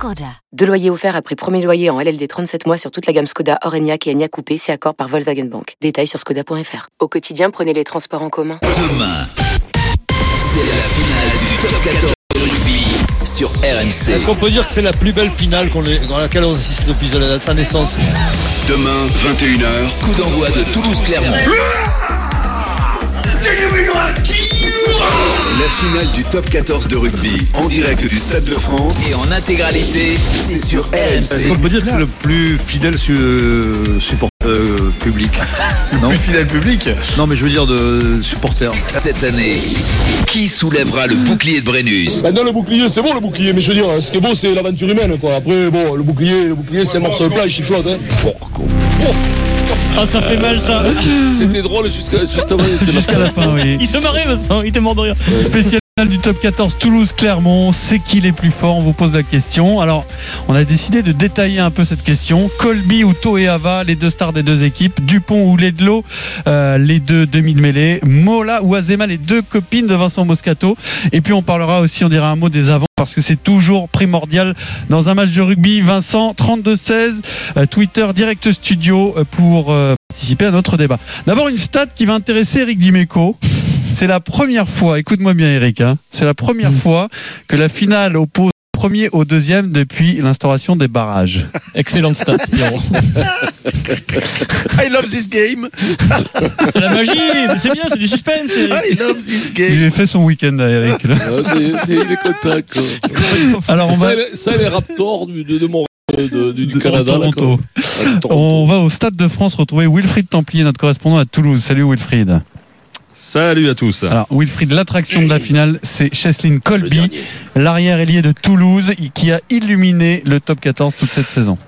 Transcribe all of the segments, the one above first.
Skoda. Deux loyers offerts après premier loyer en LLD 37 mois sur toute la gamme Skoda, Orenia et Enya Coupé, c'est accord par Volkswagen Bank. Détails sur skoda.fr. Au quotidien, prenez les transports en commun. Demain, c'est la finale du top 14 de rugby sur RMC. Est-ce qu'on peut dire que c'est la plus belle finale qu'on est- dans laquelle on assiste depuis la- sa naissance? Demain, 21h, coup d'envoi de Toulouse-Clermont. La finale du top 14 de rugby en direct du Stade de France et en intégralité, c'est sur Est-ce RMC. qu'on peut dire que c'est le plus fidèle su- euh, support euh, public? Non Plus fidèle public Non, mais je veux dire de supporters. Cette année, qui soulèvera le bouclier de Brennus? Maintenant le bouclier c'est bon le bouclier mais je veux dire ce qui est beau c'est l'aventure humaine quoi. Après bon le bouclier le bouclier c'est un morceau de plage il flotte hein. Ah, ça fait mal ça. C'était drôle jusqu'à Jusqu'à la fin, oui. Il se marrait, Vincent, il était mort de rire. Spécial du top 14 Toulouse-Clermont, c'est qui les plus forts? On vous pose la question. Alors, on a décidé de détailler un peu cette question. Colby ou Toeava, les deux stars des deux équipes. Dupont ou Ledlow, euh, les deux demi-mêlés. Mola ou Azema, les deux copines de Vincent Moscato. Et puis, on parlera aussi, on dira un mot des avants parce que c'est toujours primordial dans un match de rugby. Vincent, 32-16, euh, Twitter Direct Studio euh, pour participer à notre débat. D'abord, une stat qui va intéresser Eric Dimeco. C'est la première fois, écoute-moi bien Eric, hein, c'est la première fois que la finale oppose le premier au deuxième depuis l'instauration des barrages. Excellente stat, Pierrot. I love this game C'est la magie, c'est bien, c'est du suspense. c'est- I love this game Il a fait son week-end à Eric. là. il est content quoi. Alors on va, ça les Raptors du, de, de Montréal de- du, du de Canada Toronto. quoi. on va au Stade de France retrouver Wilfried Templier, notre correspondant à Toulouse. Salut Wilfried. Salut à tous. Alors Wilfried, l'attraction de la finale, c'est Cheslin Colby, l'arrière ailier de Toulouse, qui a illuminé le top 14 toute cette saison.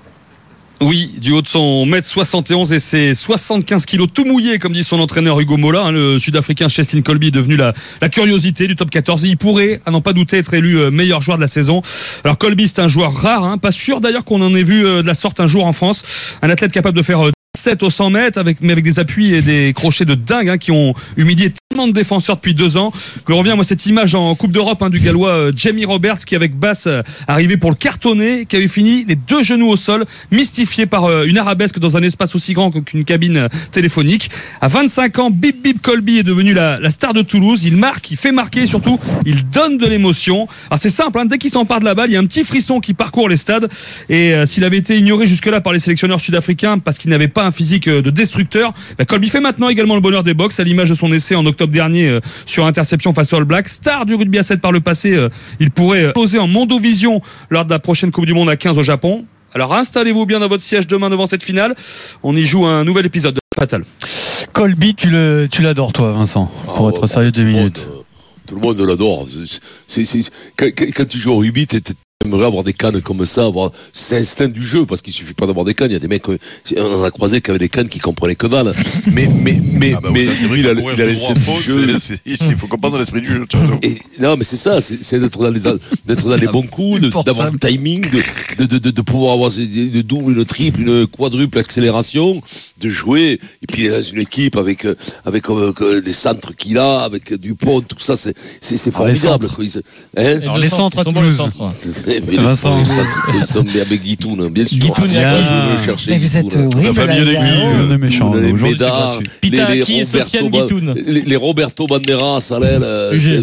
Oui, du haut de son mètre 71 et ses 75 kilos tout mouillé, comme dit son entraîneur Hugo Mola, hein, le Sud-Africain Chestin Colby est devenu la, la curiosité du top 14. Il pourrait, à n'en pas douter, être élu euh, meilleur joueur de la saison. Alors Colby, c'est un joueur rare, hein, pas sûr d'ailleurs qu'on en ait vu euh, de la sorte un jour en France. Un athlète capable de faire euh, 7 au 100 mètres, avec, mais avec des appuis et des crochets de dingue hein, qui ont humilié tellement de défenseurs depuis deux ans. Me revient moi cette image en Coupe d'Europe hein, du Gallois euh, Jamie Roberts qui avec Basse euh, arrivé pour le cartonner, qui avait fini les deux genoux au sol, mystifié par euh, une arabesque dans un espace aussi grand qu'une cabine euh, téléphonique. À 25 ans, Bip Bip Colby est devenu la, star de Toulouse. Il marque, il fait marquer, surtout il donne de l'émotion. Alors c'est simple, hein, dès qu'il s'empare de la balle, il y a un petit frisson qui parcourt les stades. Et s'il avait été ignoré jusque-là par les sélectionneurs sud-africains parce qu'il n'avait pas un physique euh, de destructeur, bah, Colby fait maintenant également le bonheur des box à l'image de son essai en octobre dernier euh, sur interception face au All Black. Star du rugby à 7 par le passé, euh, il pourrait euh, poser en Mondovision lors de la prochaine Coupe du Monde à 15 au Japon. Alors installez-vous bien dans votre siège demain devant cette finale. On y joue un nouvel épisode de Fatal. Colby, tu le, tu l'adores toi, Vincent, pour Ah, être sérieux deux tout le monde, minutes. Tout le monde l'adore. C'est- c'est- c'est- Quand, quand- quand tu joues au rugby, t'es- t'aimerais avoir des cannes comme ça, avoir cet instinct du jeu, parce qu'il suffit pas d'avoir des cannes. Il y a des mecs, euh, on en a croisé qui avaient des cannes qui comprenaient que dalle. Mais, mais, mais, Ah bah mais oui, lui, il a, il a l'instinct du jeu. Il faut comprendre l'esprit du jeu. Et, non, mais c'est ça, c'est c'est d'être dans les, d'être dans les bons coups, d'avoir le timing, de, de, de, de pouvoir avoir une double, une triple, une quadruple accélération, de jouer. Et puis dans une équipe avec, euh, avec euh, des centres qu'il a, avec Dupont, tout ça, c'est, c'est, c'est Alors, les formidable. centres. Il hein Alors, les centres à les Toulouse. centres, ouais. C'est- mais les- Vincent. les centres, ils sont bien avec Guitoun, hein, bien sûr. Guitoun et Aki. je vais le chercher. Mais vous êtes horrible, méchant. les Médard, les, les Roberto, Ba- Guitoun. les, les Roberto Banderas à l'aile, euh,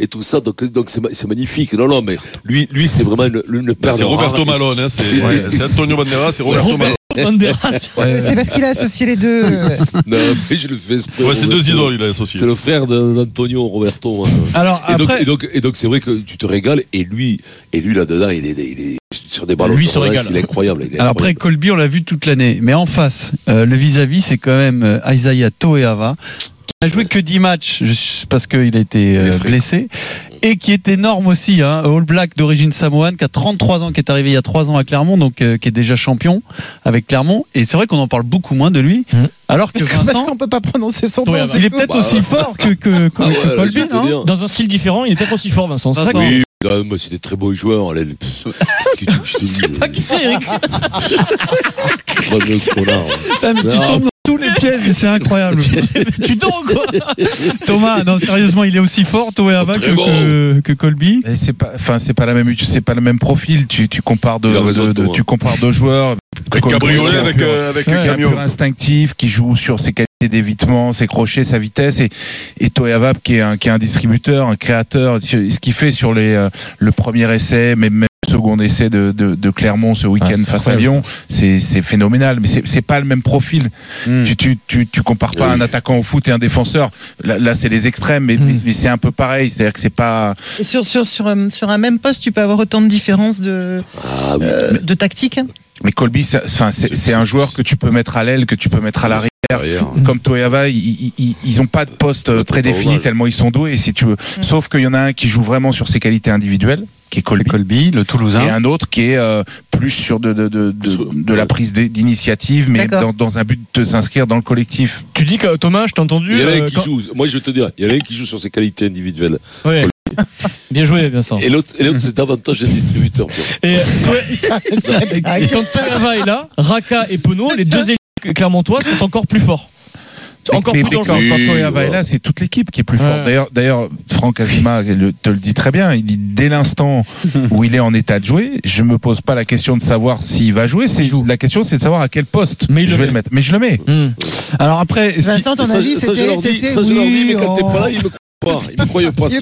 et tout ça, donc donc c'est ma- c'est magnifique. Non, non, mais lui, lui c'est vraiment une, une perle C'est Roberto rare. Malone, hein, c'est c'est Antonio Banderas, c'est Roberto Malone. Banderas. C'est parce qu'il a associé les deux. euh, Non, mais je le fais exprès. Ouais, c'est deux Roberto. idoles, il a associé. C'est le frère d'Antonio Roberto. hein. Alors Et donc, après, et donc, et donc c'est vrai que tu te régales, et lui, et lui là-dedans, il est, il est sur des ballons. Lui se régale. Il est incroyable. il est alors après. Colby, on l'a vu toute l'année, mais en face, euh, le vis-à-vis, c'est quand même euh, Isaiah Toeava. qui n'a joué que 10 matchs parce qu'il a été euh, blessé. Et qui est énorme aussi, hein, All Black d'origine samoane, qui a 33 ans, qui est arrivé il y a 3 ans à Clermont, donc euh, qui est déjà champion avec Clermont. Et c'est vrai qu'on en parle beaucoup moins de lui, alors que Parce Vincent, qu'on peut pas prononcer son nom. Ouais, c'est il est peut-être Bah, aussi fort que, que, Ah là, te non dire. Dans un style différent, il est peut-être aussi fort, Vincent. C'est ça que- Oui, même, c'est des très beaux joueurs. là, les- pff, Qu'est-ce que tu veux que je te dise Pas qui c'est, Eric Pas de connard. Ah, mais tous les pièges, et c'est incroyable. Tu dors quoi Thomas, non, sérieusement, il est aussi fort, Toeava, que, bon. que, que Colby. C'est pas, enfin c'est pas la même, c'est pas le même profil. Tu, tu compares de, raison, tu compares deux joueurs. Avec Colby, cabriolet, avec, pur- euh, avec Ouais. un camion. pur instinctif, qui joue sur ses qualités d'évitement, ses crochets, sa vitesse, et, et Toeava qui est un, qui est un distributeur, un créateur. Ce qu'il fait sur les, euh, le premier essai, mais même second essai de, de, de Clermont ce week-end face à. Lyon, c'est phénoménal. Mais c'est pas le même profil. Hmm. Tu, tu, tu, tu compares pas Oui. un attaquant au foot et un défenseur. Là, là, c'est les extrêmes, mais, mais, mais c'est un peu pareil. C'est-à-dire que c'est pas. Et sur, sur, sur, euh, sur un même poste, tu peux avoir autant de différences de, Ah oui. euh, de tactique. Mais Colby, c'est un joueur que tu peux mettre à l'aile, que tu peux mettre à l'arrière. Comme Toyava, ils, ils, ils- ils ont pas de poste prédéfini tellement ils sont doués, si tu veux. Sauf qu'il y en a un qui joue vraiment sur ses qualités individuelles, qui est Colby. Colby, le Toulousain. Et un autre qui est euh, plus sur de, de, de, de, Sur- de la prise d'initiative, mais dans, dans un but de s'inscrire dans le collectif. Tu dis que Thomas, je t'ai entendu. Il y en a un euh, qui quand- joue. Moi, je vais te dire, il y en a un qui joue sur ses qualités individuelles. Ouais. Bien joué, Vincent. Et l'autre, et l'autre, c'est davantage un distributeur. Et, et quand Toyava est là, Raka et Pono, les deux équipes clermontois sont encore plus forts. Encore plus dangereux. quand, voilà. est là, c'est toute l'équipe qui est plus forte. D'ailleurs, d'ailleurs, Franck Azima le- te le dit très bien. Il dit dès l'instant où il est en état de jouer, je me pose pas la question de savoir s'il va jouer. C'est la question, c'est de savoir à quel poste Mais il je le vais le mettre. Mais je le mets. Hmm. Alors après, Vincent, ton avis, c'était. ça, je leur dis, mais quand t'es oui, pas là, ils me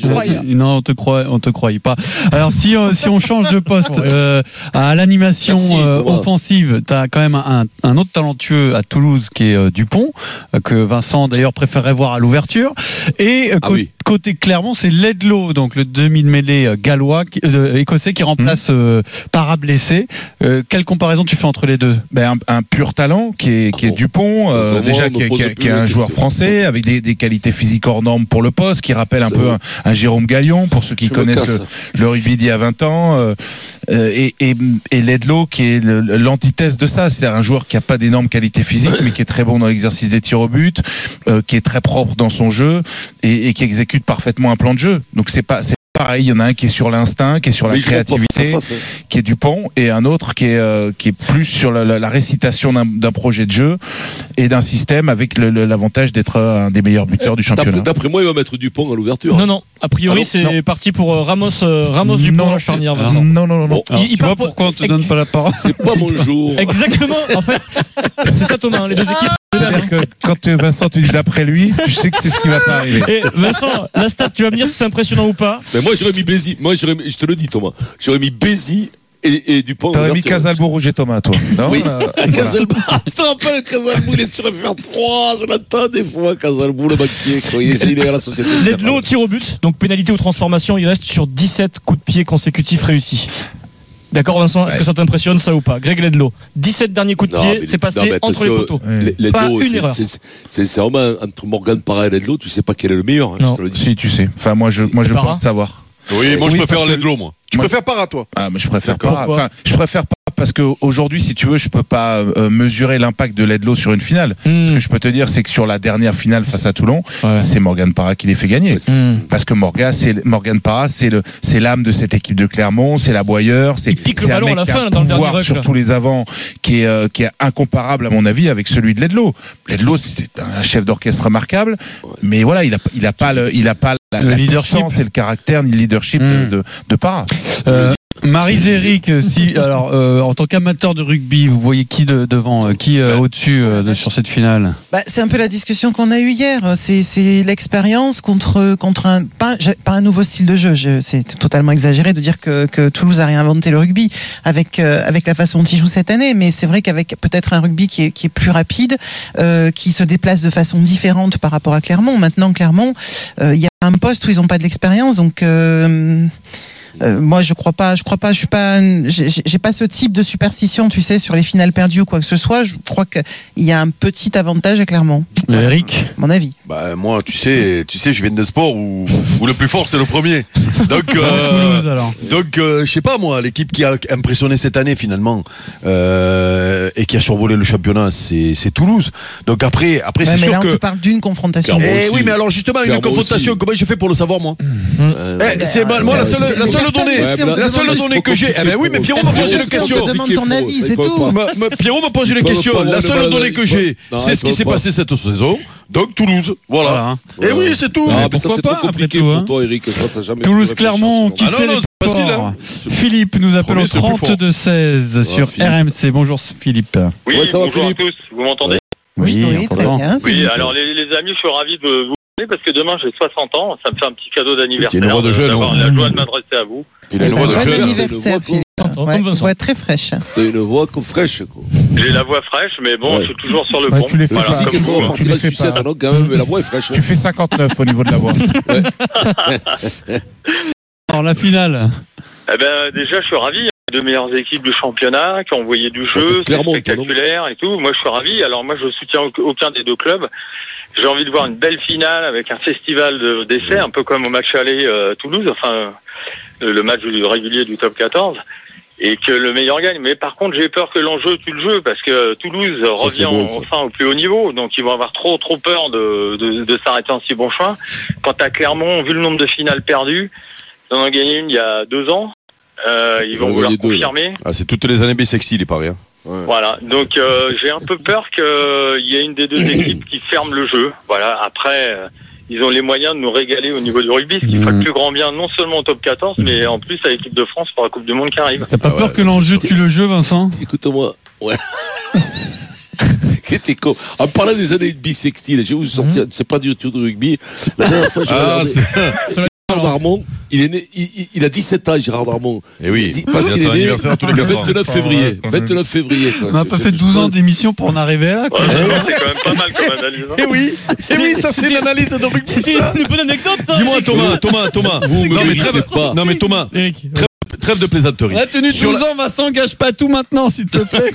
pas. Ils. Non, on te croit, on te croyait pas. Alors si euh, si on change de poste euh, à l'animation euh, offensive, t'as quand même un, un autre talentueux à Toulouse qui est euh, Dupont que Vincent d'ailleurs préférerait voir à l'ouverture. Et euh, Ah oui. Côté Clermont, c'est Ledlow, donc le demi de mêlée euh, gallois, qui- euh, écossais qui remplace euh, Para blessé. Euh, quelle comparaison tu fais entre les deux? Ben, un, un pur talent qui est, qui est bon. Dupont, euh, déjà qui est, qui est- qui est un joueur français avec des, des qualités physiques hors normes pour le poste, qui rappelle un peu un, un Jérôme Gallion pour ceux qui Je connaissent le, le rugby d'il y a 20 ans. euh, euh, et, et, et Ledlow qui est l'antithèse de ça, c'est un joueur qui a pas d'énormes qualités physiques, mais qui est très bon dans l'exercice des tirs au but, euh, qui est très propre dans son jeu et, et qui exécute parfaitement un plan de jeu. Donc c'est pas c'est pareil, il y en a un qui est sur l'instinct, qui est sur la à créativité qui est Dupont et un autre qui est, euh, qui est plus sur la, la- la récitation d'un projet de jeu et d'un système avec l'avantage d'être un des meilleurs buteurs du championnat. D'après moi, il va mettre Dupont à l'ouverture. Non, non. A priori, Ah c'est parti pour euh, Ramos, euh, Ramos Dupont Non, la charnière, non, Vincent. non, non, non. Bon, Alors, il tu vois pour- pourquoi on te donne pas la parole c'est pas mon jour. Exactement, en fait. C'est ça, Thomas, hein, les deux équipes. C'est-à-dire que quand Vincent te dit d'après lui, tu sais que c'est ce qui va pas arriver. Et Vincent, la stat, tu vas me dire si c'est impressionnant ou pas. Mais moi, j'aurais mis Bézi. Moi, j'aurais mis- je te le dis, Thomas. J'aurais mis Bézi et, et Dupont. T'aurais mis. Casalbo, Roger Thomas, toi. Non Oui, Euh. Casalbo. Casalbo, il est sur FR3. Je l'attends des fois, Casalbo, le banquier. quoi. Il est, il est à la société. Ledlow au tir au but, donc pénalité ou transformation, il reste sur 17 coups de pied consécutifs réussis. D'accord Vincent, est-ce que ça t'impressionne ça ou pas Greg Ledlow, 17 derniers coups de Non, pied, c'est passé entre les poteaux. Ouais. Les- Pas Ledlow, une c'est- erreur. entre Morgan Parra et Ledlow, tu sais pas quel est le meilleur. hein, Non. je te le dis. Si, tu sais. Enfin, moi, je, moi, je pense savoir. Oui, moi je Oui, préfère Ledlow, moi. Tu Moi- préfères Para, toi Ah, mais je préfère pas. Enfin, je préfère pas parce qu'aujourd'hui, si tu veux, je peux pas euh, mesurer l'impact de Ledlow sur une finale. Ce Hmm. que je peux te dire, c'est que sur la dernière finale face à Toulon, Ouais. c'est Morgan Parra qui les fait gagner. Hmm. Parce que Morgan, c'est Morgan Parra, c'est le, c'est l'âme de cette équipe de Clermont, c'est l'aboyeur, c'est Il pique le c'est un à mec la qui a fin, un dans le dernier pouvoir rush, sur là. tous les avants, qui est, euh, qui est incomparable à mon avis avec celui de Ledlow. Ledlow, c'est un chef d'orchestre remarquable, mais voilà, il a, il a pas le, il a pas la, Le la leadership. et le caractère ni le leadership Hmm. de, de, de Parra. Euh, Marie-Zéric, si, alors, euh, en tant qu'amateur de rugby, vous voyez qui de- devant, euh, qui euh, au-dessus euh, de- sur cette finale? Bah, c'est un peu la discussion qu'on a eue hier. C'est, c'est l'expérience contre, contre un, pas, un nouveau style de jeu. Je- c'est totalement exagéré de dire que, que Toulouse a réinventé le rugby avec, euh, avec la façon dont il joue cette année. Mais c'est vrai qu'avec peut-être un rugby qui est, qui est plus rapide, euh, qui se déplace de façon différente par rapport à Clermont. Maintenant, Clermont, euh, il y a un poste où ils n'ont pas de l'expérience. Donc, euh, euh, moi, je crois pas. Je crois pas. Je suis pas. J'ai pas ce type de superstition, tu sais, sur les finales perdues ou quoi que ce soit. Je crois qu'il y a un petit avantage à Clermont. Eric Mon avis. Bah, moi, tu sais, tu sais, je viens d'un sport où, où le plus fort c'est le premier. Donc, euh, Toulouse, alors. donc, euh, je sais pas moi, l'équipe qui a impressionné cette année finalement euh, et qui a survolé le championnat, c'est c'est Toulouse. Donc après, après Ouais, c'est mais sûr là, on que. te parle d'une confrontation. Clairement. Eh oui, mais alors justement, une Clairement confrontation, aussi. comment je fais pour le savoir moi Euh, Eh, C'est mal- moi la c'est- seule, c'est- la seule personne donnée, la seule donnée que j'ai. Eh ben oui, mais Pierrot m'a posé une question. demande ton avis, c'est tout. Ma- ma- Pierrot me pose une question. La seule donnée que j'ai, c'est ce qui s'est passé cette saison. Donc Toulouse. Voilà. Voilà, hein. Et oui, c'est tout. Ah, ça c'est pas, trop compliqué après tout, pour hein. toi, Eric. Toulouse-Clermont, réfléchir, qui Ah non, c'est facile, hein. Philippe nous appelle au c'est le plus fort. 32-16 sur. RMC. Bonjour Philippe. Oui, Ouais, ça va, bonjour Philippe à tous. Vous m'entendez? Oui, on très bien. Oui, alors les, les amis, je suis ravi de vous parce que demain j'ai 60 ans. Ça me fait un petit cadeau d'anniversaire. une voix de jeune, d'avoir hein. la joie de m'adresser à vous. Il a une voix de Bon jeune. anniversaire, voix, Philippe. Comme Ouais, ouais, très fraîche. T'as une voix comme fraîche, quoi. J'ai la voix fraîche, mais bon, Ouais. je suis toujours sur le Ouais, pont. tu les fais Voilà, comme vous, hein. Tu les fais pas. alors quand même, mais la voix est fraîche. hein. Tu fais 59 au niveau de la voix. Alors la finale. Eh ben, déjà, je suis ravi. Deux meilleures équipes du championnat qui ont envoyé du jeu, c'est spectaculaire et tout. Moi, je suis ravi. Alors, moi, je soutiens au- aucun des deux clubs. J'ai envie de voir une belle finale avec un festival de- d'essais, un peu comme au match aller euh, Toulouse, enfin, le, le match du- régulier du top 14. Et que le meilleur gagne. Mais par contre, j'ai peur que l'enjeu tue le jeu parce que Toulouse revient bon, enfin au plus haut niveau. Donc, ils vont avoir trop, trop peur de, de, de s'arrêter en si bon chemin. Quant à Clermont, vu le nombre de finales perdues, ils en ont gagné une il y a deux ans. Euh, ils, Ils vont vouloir confirmer. Ah, c'est toutes les années B-Sexy, les paris. hein. Voilà. Donc euh, j'ai un peu peur qu'il y ait une des deux équipes qui ferme le jeu. Voilà. Après, euh, ils ont les moyens de nous régaler au niveau du rugby, ce qui Mhm. ferait le plus grand bien non seulement au top 14, mais en plus à l'équipe de France pour la Coupe du Monde qui arrive. T'as pas Ah peur ouais, que l'enjeu tue le jeu, Vincent? Écoute-moi. Ouais. C'était con. En parlant des années bissextiles, je vais vous sortir, c'est pas du tout de rugby. La dernière fois, Ah. Gérard Darmon. Il est né, il, a 17 ans, Gérard Darmon. Eh oui. Il dit- parce qu'il est né le quatre ans. 29 février. 29 février. quoi. On n'a C'est- pas c'est- fait 12 ans d'émission pour en arriver là. quoi. Ouais, c'est quand même pas mal comme analyse. hein. Eh oui, eh oui, ça c'est l'analyse de rugby. C'était une bonne anecdote. Dis-moi Thomas, Thomas, Thomas. Vous me non, mais trêve, pas. non mais Thomas, Eric. trêve de plaisanterie. On a tenu 12 ans, Vincent, gâche pas tout maintenant, s'il te plaît.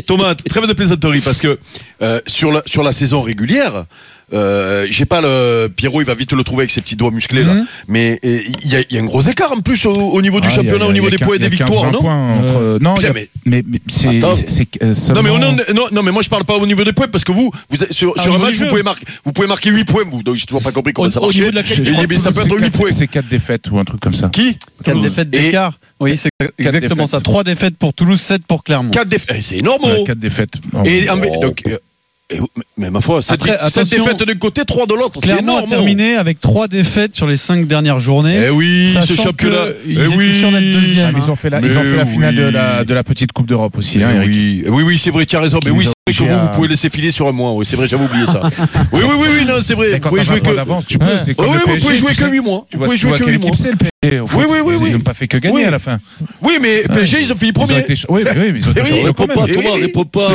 Thomas, trêve de plaisanterie parce que euh, sur la sur la saison régulière. Euh, j'ai pas le Pierrot, il va vite le trouver avec ses petits doigts musclés là. Mhm. Mais euh, il y, y a un gros écart en plus au, au niveau du Ah, championnat, a- au niveau des points et des victoires, 15-20 non points entre- Non, Putain, a- mais- mais mais c'est Attends. c'est- c'est, euh, Non mais, on seulement- est- non, non mais moi je parle pas au niveau des points parce que vous, vous sur, Ah, sur un match vous pouvez marquer vous pouvez marquer 8 points vous donc j'ai toujours pas compris comment Au- ça au marche. niveau de la Je- je Et crois mais que ça peut être 8 quatre- points. C'est 4 défaites ou un truc comme ça. Qui 4 défaites d'écart. Oui, c'est exactement défaites. ça. 3 défaites pour Toulouse, 7 pour Clermont. 4 défaites, Eh, c'est énorme. Ouais, oh. quatre défaites. Et en- Oh. donc euh, et- mais ma foi, 7 Après, attention. défaites d'un côté, 3 de l'autre, c'est énorme. terminé avec 3 défaites sur les 5 dernières journées. Eh oui, ce Sachant championnat. que ils Eh oui. Ah, ils ont fait la, ils ont fait la finale de oui. la, de la petite Coupe d'Europe aussi, hein, Eh Eric. oui, Eh oui, oui, c'est vrai, tu as raison. Mais oui, c'est vrai que vous, à- vous pouvez laisser filer sur un mois. Oui, c'est vrai, j'avais oublié ça. Oui, oui, oui, oui, non, c'est vrai. Vous pouvez jouer 20 points que. tu peux. Ouais. C'est Oui, comme oui, le vous pouvez jouer que sais. 8 mois. Tu Vous pouvez jouer que quelle 8 mois. Oui, oui, oui, Ils n'ont pas fait que gagner à la fin. Oui, mais PSG, ils ont fini premier. été Oui, oui, mais ils ont été Eh oui, champions Réponds pas. Thomas, oui. réponds pas.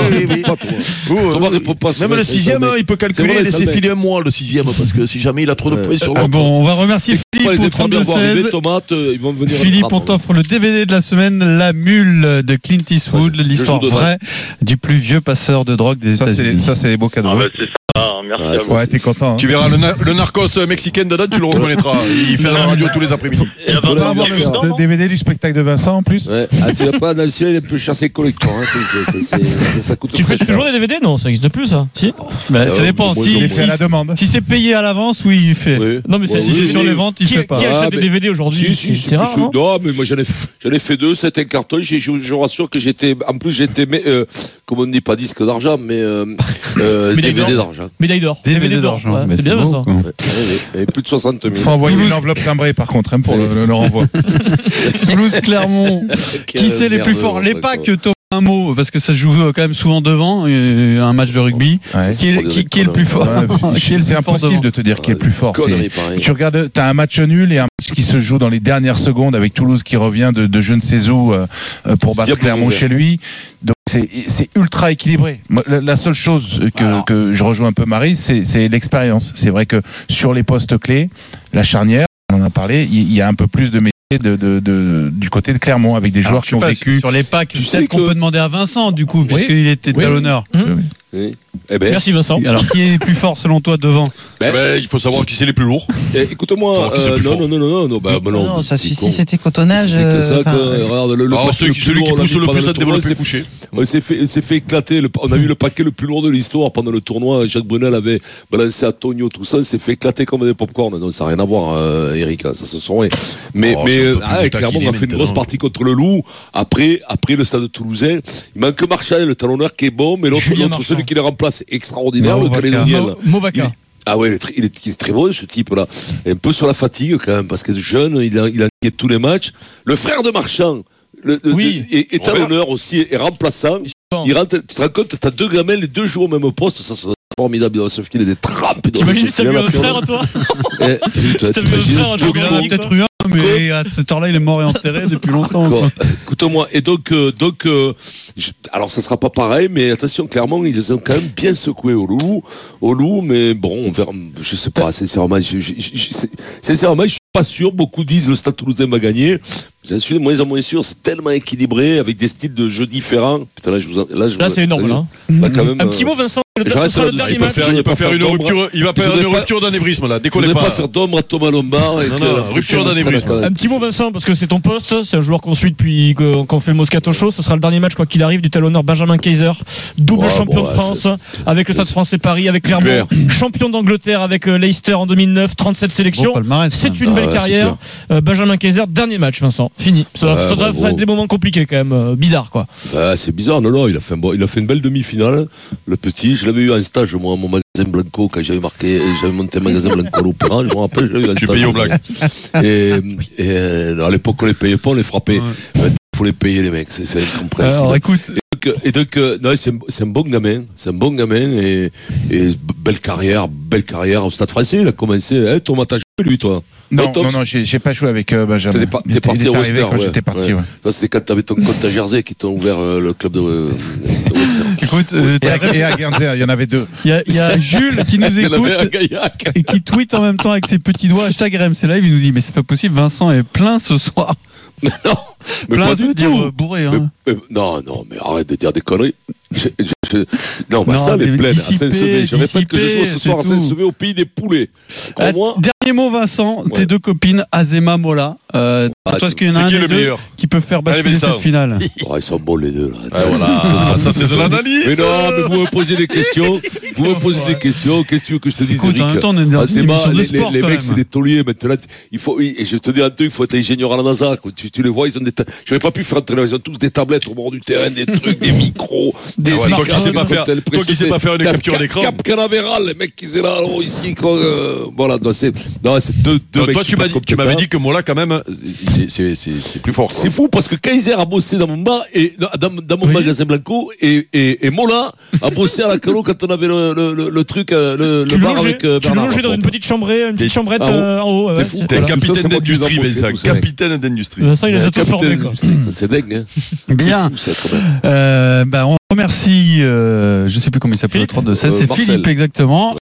Thomas. Réponds pas. Même le sixième, hein, il peut calculer, ça, laisser mais- filer un mois le sixième, parce que si jamais il a trop de points sur Ah l'autre. bon, on va remercier Philippe les au infirmières vont arriver, 32-16. tomates, euh, ils vont venir. Philippe, on t'offre le DVD de la semaine, La Mule de Clint Eastwood, l'histoire vraie du plus vieux passeur de drogue des États-Unis. ça, c'est des beaux cadeaux. Ah, hein. Merci Ouais, à vous. Ouais, t'es content. hein. Tu verras le, na- le narcos mexicain dedans, tu le reconnaîtras. Il fait la radio tous les après-midi. On va 20 avoir le, le non DVD du spectacle de Vincent en plus. Ouais. Ah, tu pas dans le ciel, il est un peu chassé collector. Hein. C'est- c'est- c'est- c'est- ça coûte Tu fais cher. toujours des DVD Non, ça existe plus, ça. Si? Bah, Euh, ça dépend. moi, Si, Il est donc, fait à la si, demande. si c'est payé à l'avance, oui, il fait. Oui. Non, mais Ouais, Si oui, c'est oui, sur les ventes, il Qui, fait qui pas. achète Ah, des DVD aujourd'hui? Si, si, C'est si, rare, si. non mais moi j'en ai, fait- j'en ai fait deux, c'était un carton. J'ai- Je, je vous rassure que j'étais, en plus j'étais, euh, comme on dit, pas disque d'argent, mais euh, euh, Médaille DVD d'or. d'argent. Médaille d'or. DVD d'argent. ouais, C'est bien, beau, ça. Ouais, ouais, ouais. Et plus de 60 000. faut envoyer Toulouse. une enveloppe timbrée par contre hein, pour le, le- le renvoi. Toulouse, Clermont. Qui c'est les plus forts? Les pas packs, Thomas, un mot, parce que ça se joue euh, quand même souvent devant, euh, un match de rugby. Ouais. Qui, est, qui- qui est le plus fort? le C'est impossible devant? de te dire qui est le plus fort. Tu regardes, t'as un match nul et un match qui se joue dans les dernières secondes avec Toulouse qui revient de, de je ne sais où euh, pour battre Clermont chez lui. Donc c'est ultra équilibré. Moi, La, la seule chose que, que je rejoins un peu Marie, c'est l'expérience. C'est vrai que sur les postes clés, la charnière, on en a parlé, il y a un peu plus de métier de, de- de- du côté de Clermont avec des Alors, joueurs qui ont vécu. Sur les packs, Tu sais peut-être qu'on peut demander à Vincent, du coup, puisqu'il était Oui. talonneur. Oui. Eh ben, Merci Vincent. Alors, qui est plus fort selon toi devant? Ben- Ben, il faut savoir qui c'est les plus lourds. eh, écoute-moi, euh, non, non, non, non, non, non, bah, bah non, Non, ça con. Si c'était cotonnage. C'était que ça, euh, regarde, le, le Alors, paquet celui, le plus celui lourd, qui pousse le plus à développer c'est- le coucher. On s'est fait, s'est fait éclater. le- on a eu le paquet le plus lourd de l'histoire pendant le tournoi. Jacques Brunel avait balancé à Tonio, tout ça. On s'est fait éclater comme des popcorn. Non, ça n'a rien à voir, euh, Eric. hein, Ça se sont. Mais, Oh, mais euh, ah, de clairement, on a fait une grosse partie contre le Loup. Après, après le stade toulousain, il manque Marchal, le talonneur qui est bon, mais l'autre, celui qui le remplace, est extraordinaire, le. Calédonien. Mo- là. Movaca. Ah ouais, il est, très, il, est, est très bon ce type-là. Un peu sur la fatigue quand même, parce que jeune, il a, il tous les matchs. Le frère de Marchand, le, Oui. le- est, est Robert. talonneur aussi, est remplaçant. Il rentre, tu te rends compte, t'as deux gamins, les deux jouent au même poste, ça formidable. Va se filer des trappes. dans le T'imagines si t'as la un frère, toi Eh, putain, t'imagines peut-être eu un, mais à cette heure-là, il est mort et enterré depuis longtemps. Écoute-moi, et donc, euh, donc euh, alors ça sera pas pareil, mais attention, clairement, ils les ont quand même bien secoués au loup, au loup, mais bon, on verra, je sais pas, sincèrement, je, je- je- sincèrement, je suis pas sûr, beaucoup disent le Stade Toulousain va gagner, j'en suis de moins en moins sûr, c'est tellement équilibré, avec des styles de jeu différents, putain, là, je vous en- là, je Là, vous- c'est énorme, là. là, quand même, Un petit euh, mot, Vincent. Dernier parce match. que Faire- il va pas faire faire une rupture, il va Je faire une pas- rupture d'anévrisme là. Je Décollez voudrais pas. pas faire d'ombre à Thomas Lombard. et Non, non, rupture d'anévrisme. Un petit mot Vincent parce que c'est ton poste, c'est un joueur qu'on suit depuis qu'on fait le Moscato Show, ce sera le dernier match quoi qu'il arrive du talonneur Benjamin Kaiser, double Ouais, champion bon, de France avec le Stade français Paris avec Clermont, champion d'Angleterre avec euh, Leicester en 2009, 37 Bon sélections. C'est hein. une Ah belle ouais, carrière. Euh, Benjamin Kaiser, dernier match, Vincent. Fini. Ça, Ouais, ça doit faire des moments compliqués quand même. euh, bizarre, quoi. Ah, c'est bizarre, non, non, il a fait, un bon- il a fait une belle demi-finale, le petit. Je l'avais eu en stage, moi, à mon magasin Blanco, quand j'avais marqué, j'avais monté un magasin Blanco à l'Opéra, je me rappelle, je l'avais eu en Tu stage. payes aux blagues. Et, et, euh, à l'époque, on les payait pas, on les frappait. Il faut les payer, les mecs, c'est incompréhensible. Alors écoute, Et donc, et donc, euh, non, c'est un, un bon gamin, c'est un bon gamin et, et belle carrière, belle carrière au Stade Français. Il a commencé, hein, Thomas, t'as joué lui, toi? Non, non, non, j'ai pas joué avec euh, Benjamin. T'es parti au arrivé Western, quand ouais. j'étais parti. Ouais. ouais. Ça, c'était quand t'avais ton compte à Jersey qui t'ont ouvert euh, le club de, euh, de Western. écoute, euh, Et à, Guernsey, il y en avait deux. il y, a- il y a Jules qui nous écoute et qui tweet en même temps avec ses petits doigts hashtag RMC Live. Il nous dit mais c'est pas possible, Vincent est plein ce soir. Mais non, mais plein pas ça du tout. euh, bourré. Mais- Hein. mais- non, non, mais arrête de dire des conneries. Je- je- je- non, ma Non, salle est mais pleine à Saint-Sevé. Je répète que je joue ce soir à. Saint-Sevé au pays des poulets. Euh, dernier mot, Vincent. Ouais. Tes deux copines, Azema, Mola. Euh, Ah, toi, est-ce qu'il y en a un qui meilleur qui peut faire basculer Allez, cette finale Oh, ils sont bons les deux. Là. Ah, voilà, ça c'est de l'analyse. Mais non, mais vous me posez des questions. Vous me posez des questions. Qu'est-ce que tu veux que je te dise, Écoute, Eric temps, Ah, de les, sport, les- les mecs, c'est des tauliers maintenant. Il faut, et je te dis deux, il faut être ingénieur à la NASA. Tu, tu les vois, ils ont des. J'aurais pas pu faire entrer ils ont tous des tablettes au bord du terrain, des trucs, des micros, des. Ouais, toi qui sais pas faire- toi qui sais pas faire une Cap- capture Cap- d'écran. Cap Canaveral, les mecs qui sont là, alors, ici, quoi. euh, voilà, c'est non, c'est deux, deux Donc, mecs Toi, tu m'as tu m'avais dit que Mola, quand même, c'est- c'est c'est- c'est plus fort. C'est fou parce que Kaiser a bossé dans mon bar et dans, dans mon magasin Blanco et, et, et Mola a bossé à la calo quand on avait le, le, le, le truc, euh, le, Tu bar avec euh, tu le Bernard logeais dans une petite chambrée, une petite chambrette ah bon euh, en haut. C'est fou. T'es. Ça, capitaine d'industrie, Vincent. Capitaine d'industrie. Vincent, il les a tous Capitaine, formés, quoi. c'est- C'est dingue. Hein. Bien. C'est fou, ça, quand même. Euh, remercie, euh, je sais plus comment il s'appelle le Philippe. 32 16 Euh, c'est Marcel. Philippe exactement.